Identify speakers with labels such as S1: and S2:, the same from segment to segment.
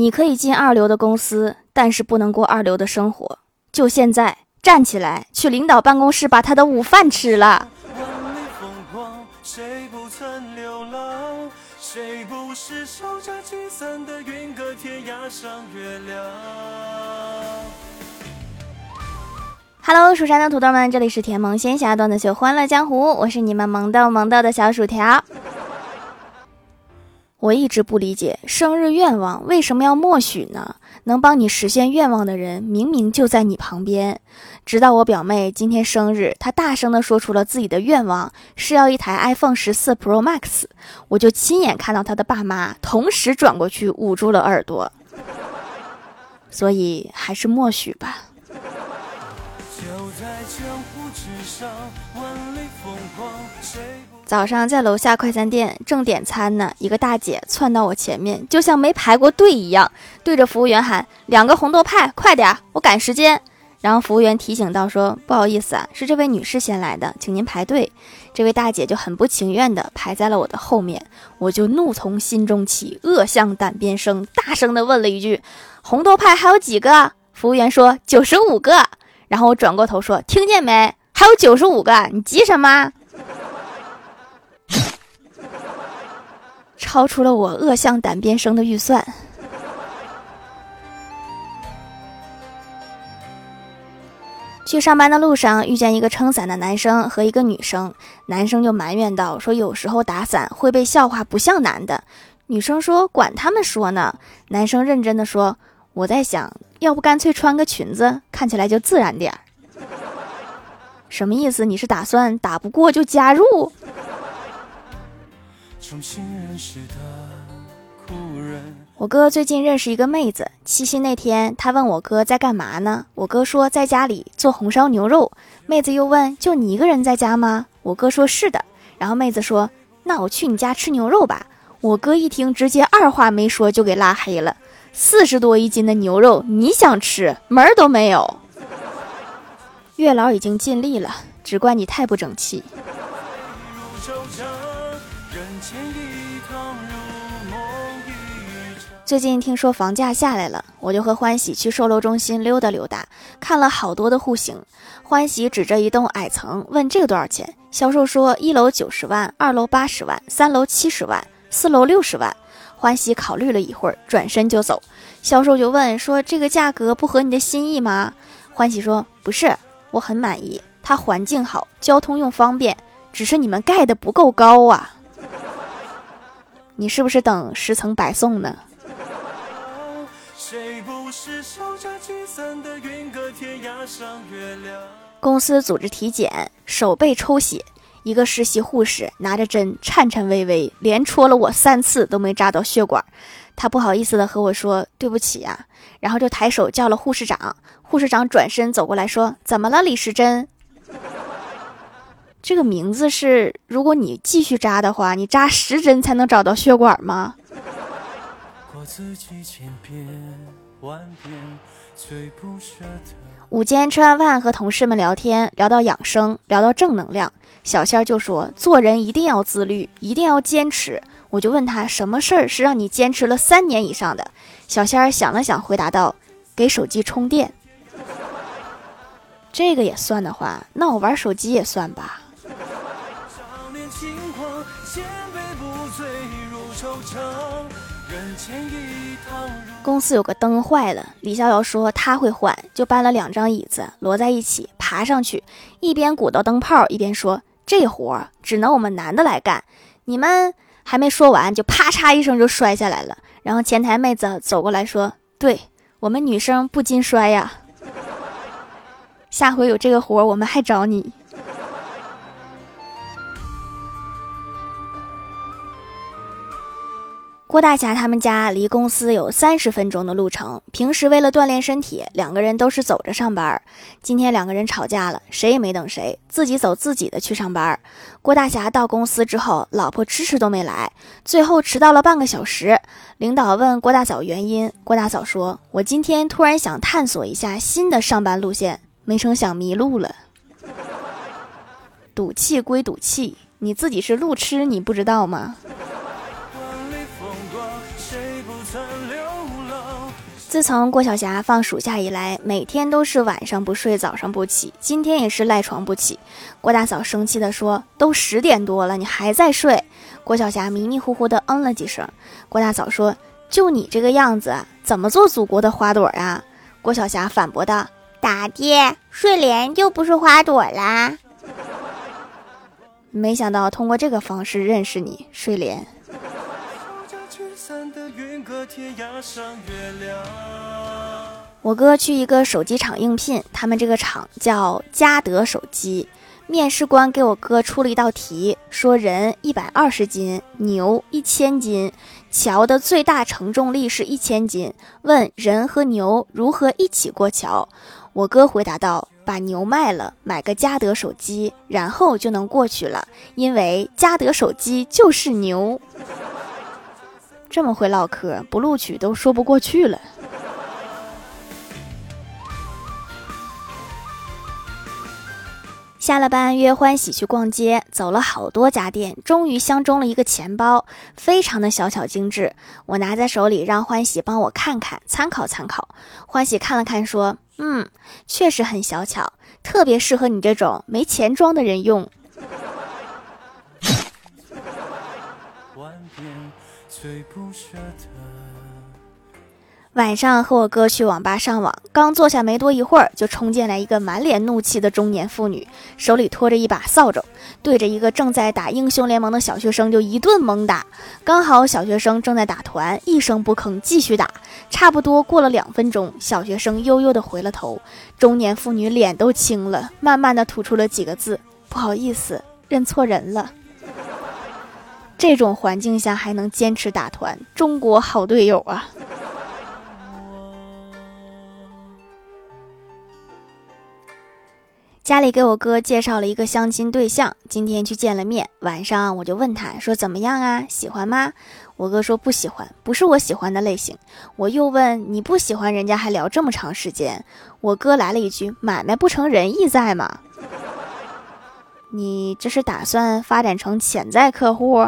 S1: 你可以进二流的公司，但是不能过二流的生活。就现在，站起来去领导办公室把他的午饭吃了。谁不曾流浪？谁不是守着聚散的云，隔天涯上月亮？Hello，蜀山的土豆们，这里是甜萌仙侠段子秀《欢乐江湖》，我是你们萌豆萌豆的小薯条。我一直不理解，生日愿望为什么要默许呢？能帮你实现愿望的人明明就在你旁边。直到我表妹今天生日，她大声地说出了自己的愿望是要一台 iPhone 十四 Pro Max，我就亲眼看到她的爸妈同时转过去捂住了耳朵。所以还是默许吧。就在江湖之上，万里风光，谁早上在楼下快餐店正点餐呢，一个大姐窜到我前面，就像没排过队一样，对着服务员喊：“两个红豆派，快点，我赶时间。”然后服务员提醒道：“说不好意思啊，是这位女士先来的，请您排队。”这位大姐就很不情愿地排在了我的后面，我就怒从心中起，恶向胆边生，大声地问了一句：“红豆派还有几个？”服务员说：“九十五个。”然后我转过头说：“听见没？还有九十五个，你急什么？”超出了我恶向胆边生的预算。去上班的路上，遇见一个撑伞的男生和一个女生，男生就埋怨道：“说有时候打伞会被笑话不像男的。”女生说：“管他们说呢。”男生认真的说：“我在想，要不干脆穿个裙子，看起来就自然点儿。”什么意思？你是打算打不过就加入？重新认识的人。我哥最近认识一个妹子，七夕那天，他问我哥在干嘛呢？我哥说在家里做红烧牛肉。妹子又问：就你一个人在家吗？我哥说是的。然后妹子说：那我去你家吃牛肉吧。我哥一听，直接二话没说就给拉黑了。四十多一斤的牛肉，你想吃门儿都没有。月老已经尽力了，只怪你太不争气。最近听说房价下来了，我就和欢喜去售楼中心溜达溜达，看了好多的户型。欢喜指着一栋矮层问：“这个多少钱？”销售说：“一楼九十万，二楼八十万，三楼七十万，四楼六十万。”欢喜考虑了一会儿，转身就走。销售就问说：“这个价格不合你的心意吗？”欢喜说：“不是，我很满意，它环境好，交通又方便，只是你们盖的不够高啊。”你是不是等十层白送呢？公司组织体检，手背抽血，一个实习护士拿着针颤颤巍巍，连戳了我三次都没扎到血管。他不好意思的和我说：“对不起呀。”然后就抬手叫了护士长。护士长转身走过来说：“怎么了，李时珍？”这个名字是，如果你继续扎的话，你扎十针才能找到血管吗？午间吃完饭和同事们聊天，聊到养生，聊到正能量，小仙儿就说：“做人一定要自律，一定要坚持。”我就问他：“什么事儿是让你坚持了三年以上的？”小仙儿想了想，回答道：“给手机充电。”这个也算的话，那我玩手机也算吧。千杯不醉如惆怅公司有个灯坏了，李逍遥说他会换，就搬了两张椅子摞在一起，爬上去，一边鼓捣灯泡，一边说：“这活只能我们男的来干。”你们还没说完，就啪嚓一声就摔下来了。然后前台妹子走过来说：“对我们女生不禁摔呀，下回有这个活我们还找你。”郭大侠他们家离公司有三十分钟的路程，平时为了锻炼身体，两个人都是走着上班。今天两个人吵架了，谁也没等谁，自己走自己的去上班。郭大侠到公司之后，老婆迟迟都没来，最后迟到了半个小时。领导问郭大嫂原因，郭大嫂说：“我今天突然想探索一下新的上班路线，没成想迷路了。”赌气归赌气，你自己是路痴，你不知道吗？自从郭晓霞放暑假以来，每天都是晚上不睡，早上不起。今天也是赖床不起。郭大嫂生气地说：“都十点多了，你还在睡？”郭晓霞迷迷糊糊地嗯了几声。郭大嫂说：“就你这个样子，怎么做祖国的花朵啊？”郭晓霞反驳道：“
S2: 咋的，睡莲就不是花朵啦。”
S1: 没想到通过这个方式认识你，睡莲。云隔天涯上月亮我哥去一个手机厂应聘，他们这个厂叫嘉德手机。面试官给我哥出了一道题，说人一百二十斤，牛一千斤，桥的最大承重力是一千斤。问人和牛如何一起过桥？我哥回答道：把牛卖了，买个嘉德手机，然后就能过去了，因为嘉德手机就是牛。这么会唠嗑，不录取都说不过去了。下了班约欢喜去逛街，走了好多家店，终于相中了一个钱包，非常的小巧精致。我拿在手里，让欢喜帮我看看，参考参考。欢喜看了看，说：“嗯，确实很小巧，特别适合你这种没钱装的人用。”最不舍得晚上和我哥去网吧上网，刚坐下没多一会儿，就冲进来一个满脸怒气的中年妇女，手里拖着一把扫帚，对着一个正在打英雄联盟的小学生就一顿猛打。刚好小学生正在打团，一声不吭继续打。差不多过了两分钟，小学生悠悠的回了头，中年妇女脸都青了，慢慢的吐出了几个字：“不好意思，认错人了。”这种环境下还能坚持打团，中国好队友啊！家里给我哥介绍了一个相亲对象，今天去见了面。晚上我就问他说：“怎么样啊？喜欢吗？”我哥说：“不喜欢，不是我喜欢的类型。”我又问：“你不喜欢人家还聊这么长时间？”我哥来了一句：“买卖不成仁义在吗？”你这是打算发展成潜在客户？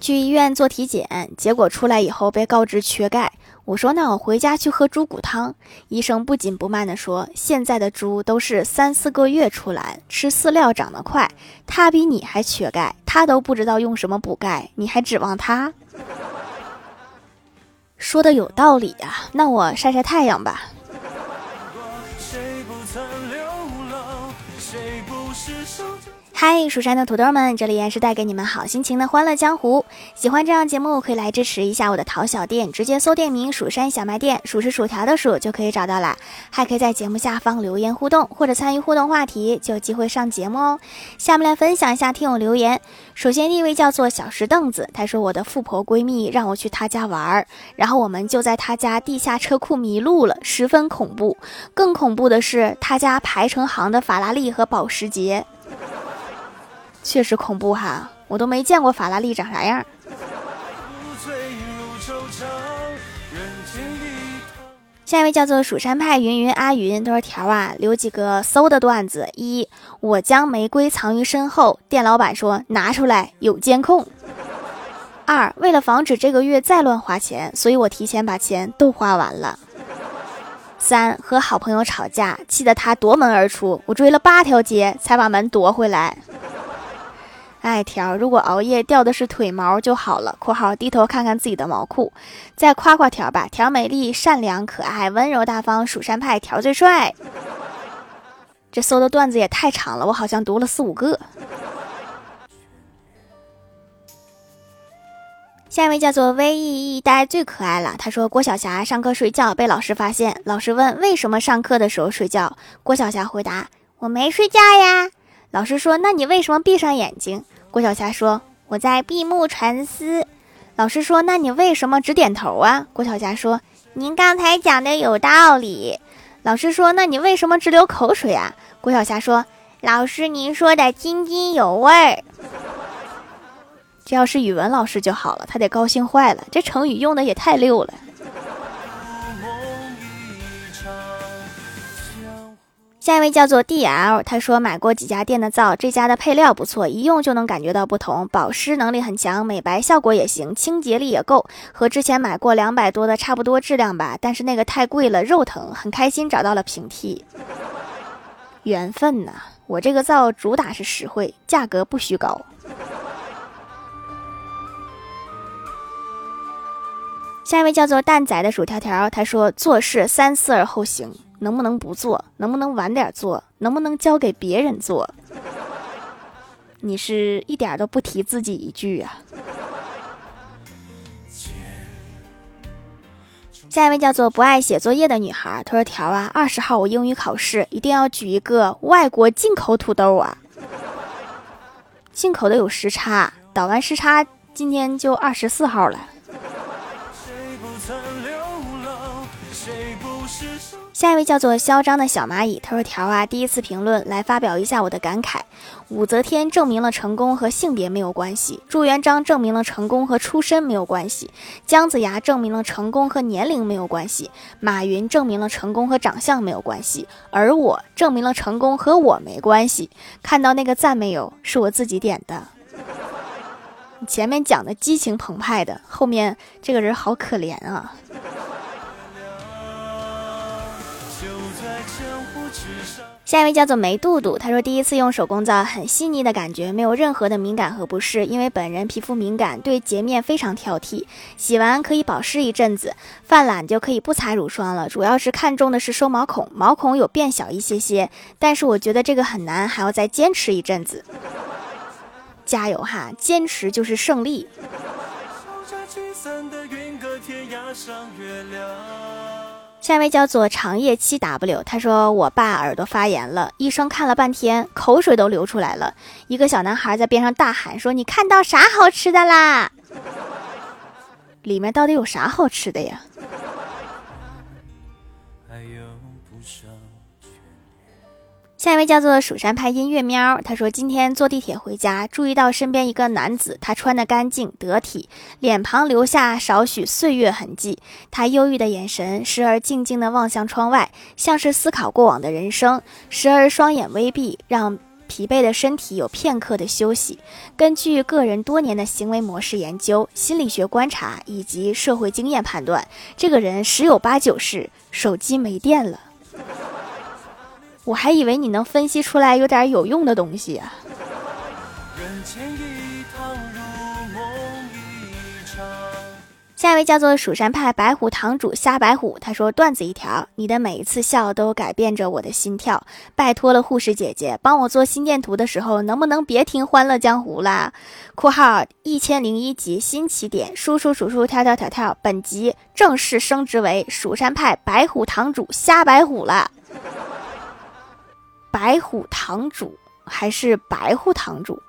S1: 去医院做体检，结果出来以后被告知缺钙。我说那我回家去喝猪骨汤。医生不紧不慢地说：“现在的猪都是三四个月出栏，吃饲料长得快。他比你还缺钙，他都不知道用什么补钙，你还指望他？”说的有道理呀，那我晒晒太阳吧。嗨，蜀山的土豆们，这里也是带给你们好心情的欢乐江湖。喜欢这样节目，可以来支持一下我的淘小店，直接搜店名“蜀山小卖店”，数是薯条的数就可以找到了。还可以在节目下方留言互动，或者参与互动话题，就有机会上节目哦。下面来分享一下听友留言。首先第一位叫做小石凳子，他说我的富婆闺蜜让我去她家玩儿，然后我们就在她家地下车库迷路了，十分恐怖。更恐怖的是，她家排成行的法拉利和保时捷。确实恐怖哈，我都没见过法拉利长啥样。下一位叫做蜀山派云云阿云，多少条啊？留几个搜的段子：一，我将玫瑰藏于身后，店老板说拿出来有监控。二，为了防止这个月再乱花钱，所以我提前把钱都花完了。三，和好朋友吵架，气得他夺门而出，我追了八条街才把门夺回来。哎，条，如果熬夜掉的是腿毛就好了。（括号低头看看自己的毛裤，再夸夸条吧。）条美丽、善良、可爱、温柔、大方，蜀山派条最帅。这搜的段子也太长了，我好像读了四五个。下一位叫做 V E 一呆，最可爱了。他说郭晓霞上课睡觉被老师发现，老师问为什么上课的时候睡觉，郭晓霞回答我没睡觉呀。老师说：“那你为什么闭上眼睛？”郭晓霞说：“我在闭目沉思。”老师说：“那你为什么只点头啊？”郭晓霞说：“您刚才讲的有道理。”老师说：“那你为什么直流口水啊？”郭晓霞说：“老师，您说的津津有味儿。”这要是语文老师就好了，他得高兴坏了。这成语用的也太溜了。下一位叫做 D L，他说买过几家店的皂，这家的配料不错，一用就能感觉到不同，保湿能力很强，美白效果也行，清洁力也够，和之前买过两百多的差不多质量吧，但是那个太贵了，肉疼，很开心找到了平替。缘分呐，我这个皂主打是实惠，价格不虚高。下一位叫做蛋仔的薯条条，他说做事三思而后行。能不能不做？能不能晚点做？能不能交给别人做？你是一点都不提自己一句啊！下一位叫做不爱写作业的女孩，她说：“条啊，二十号我英语考试，一定要举一个外国进口土豆啊！进口的有时差，倒完时差，今天就二十四号了。”下一位叫做嚣张的小蚂蚁，他说：“条啊，第一次评论来发表一下我的感慨。武则天证明了成功和性别没有关系，朱元璋证明了成功和出身没有关系，姜子牙证明了成功和年龄没有关系，马云证明了成功和长相没有关系，而我证明了成功和我没关系。看到那个赞没有？是我自己点的。前面讲的激情澎湃的，后面这个人好可怜啊。”下一位叫做梅杜杜，他说第一次用手工皂，很细腻的感觉，没有任何的敏感和不适。因为本人皮肤敏感，对洁面非常挑剔，洗完可以保湿一阵子，犯懒就可以不擦乳霜了。主要是看中的是收毛孔，毛孔有变小一些些，但是我觉得这个很难，还要再坚持一阵子。加油哈，坚持就是胜利。下一位叫做长夜七 W，他说我爸耳朵发炎了，医生看了半天，口水都流出来了。一个小男孩在边上大喊说：“你看到啥好吃的啦？里面到底有啥好吃的呀？”下一位叫做蜀山派音乐喵，他说今天坐地铁回家，注意到身边一个男子，他穿得干净得体，脸庞留下少许岁月痕迹。他忧郁的眼神，时而静静地望向窗外，像是思考过往的人生；时而双眼微闭，让疲惫的身体有片刻的休息。根据个人多年的行为模式研究、心理学观察以及社会经验判断，这个人十有八九是手机没电了。我还以为你能分析出来有点有用的东西啊！下一位叫做蜀山派白虎堂主瞎白虎，他说段子一条：你的每一次笑都改变着我的心跳，拜托了护士姐姐，帮我做心电图的时候能不能别听《欢乐江湖》啦？（括号一千零一集新起点，叔叔数数跳跳跳跳，本集正式升职为蜀山派白虎堂主瞎白虎了。）白虎堂主还是白虎堂主？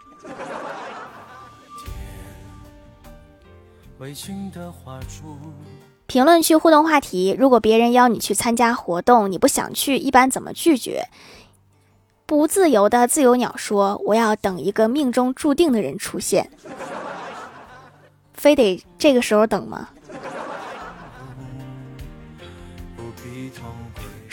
S1: 评论区互动话题：如果别人邀你去参加活动，你不想去，一般怎么拒绝？不自由的自由鸟说：“我要等一个命中注定的人出现。”非得这个时候等吗？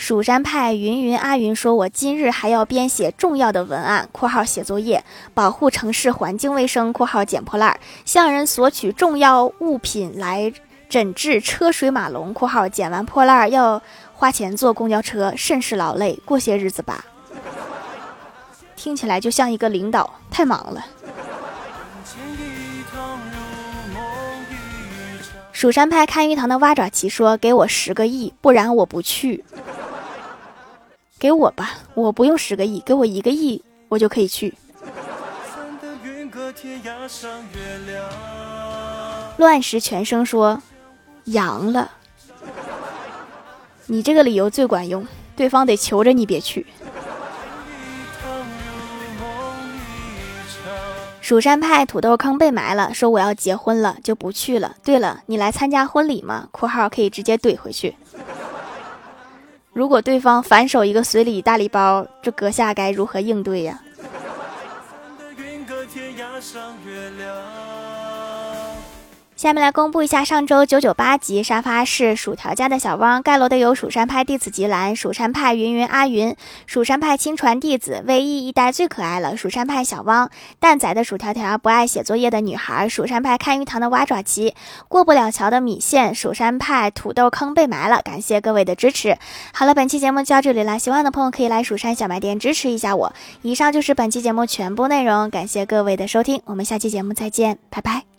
S1: 蜀山派云云阿云说：“我今日还要编写重要的文案（括号写作业），保护城市环境卫生（括号捡破烂），向人索取重要物品来诊治车水马龙（括号捡完破烂要花钱坐公交车，甚是劳累）。过些日子吧。听起来就像一个领导，太忙了。”蜀山派看鱼塘的蛙爪奇说：“给我十个亿，不然我不去。”给我吧，我不用十个亿，给我一个亿，我就可以去。乱石全生说：“阳了。”你这个理由最管用，对方得求着你别去。蜀山派土豆坑被埋了，说我要结婚了就不去了。对了，你来参加婚礼吗？（括号可以直接怼回去。）如果对方反手一个随礼大礼包，这阁下该如何应对呀？下面来公布一下上周九九八集沙发是薯条家的小汪盖楼的有蜀山派弟子吉兰、蜀山派云云阿云、蜀山派亲传弟子，唯一一代最可爱了，蜀山派小汪蛋仔的薯条条不爱写作业的女孩，蜀山派看鱼塘的蛙爪奇过不了桥的米线，蜀山派土豆坑被埋了，感谢各位的支持。好了，本期节目就到这里了，喜欢的朋友可以来蜀山小卖店支持一下我。以上就是本期节目全部内容，感谢各位的收听，我们下期节目再见，拜拜。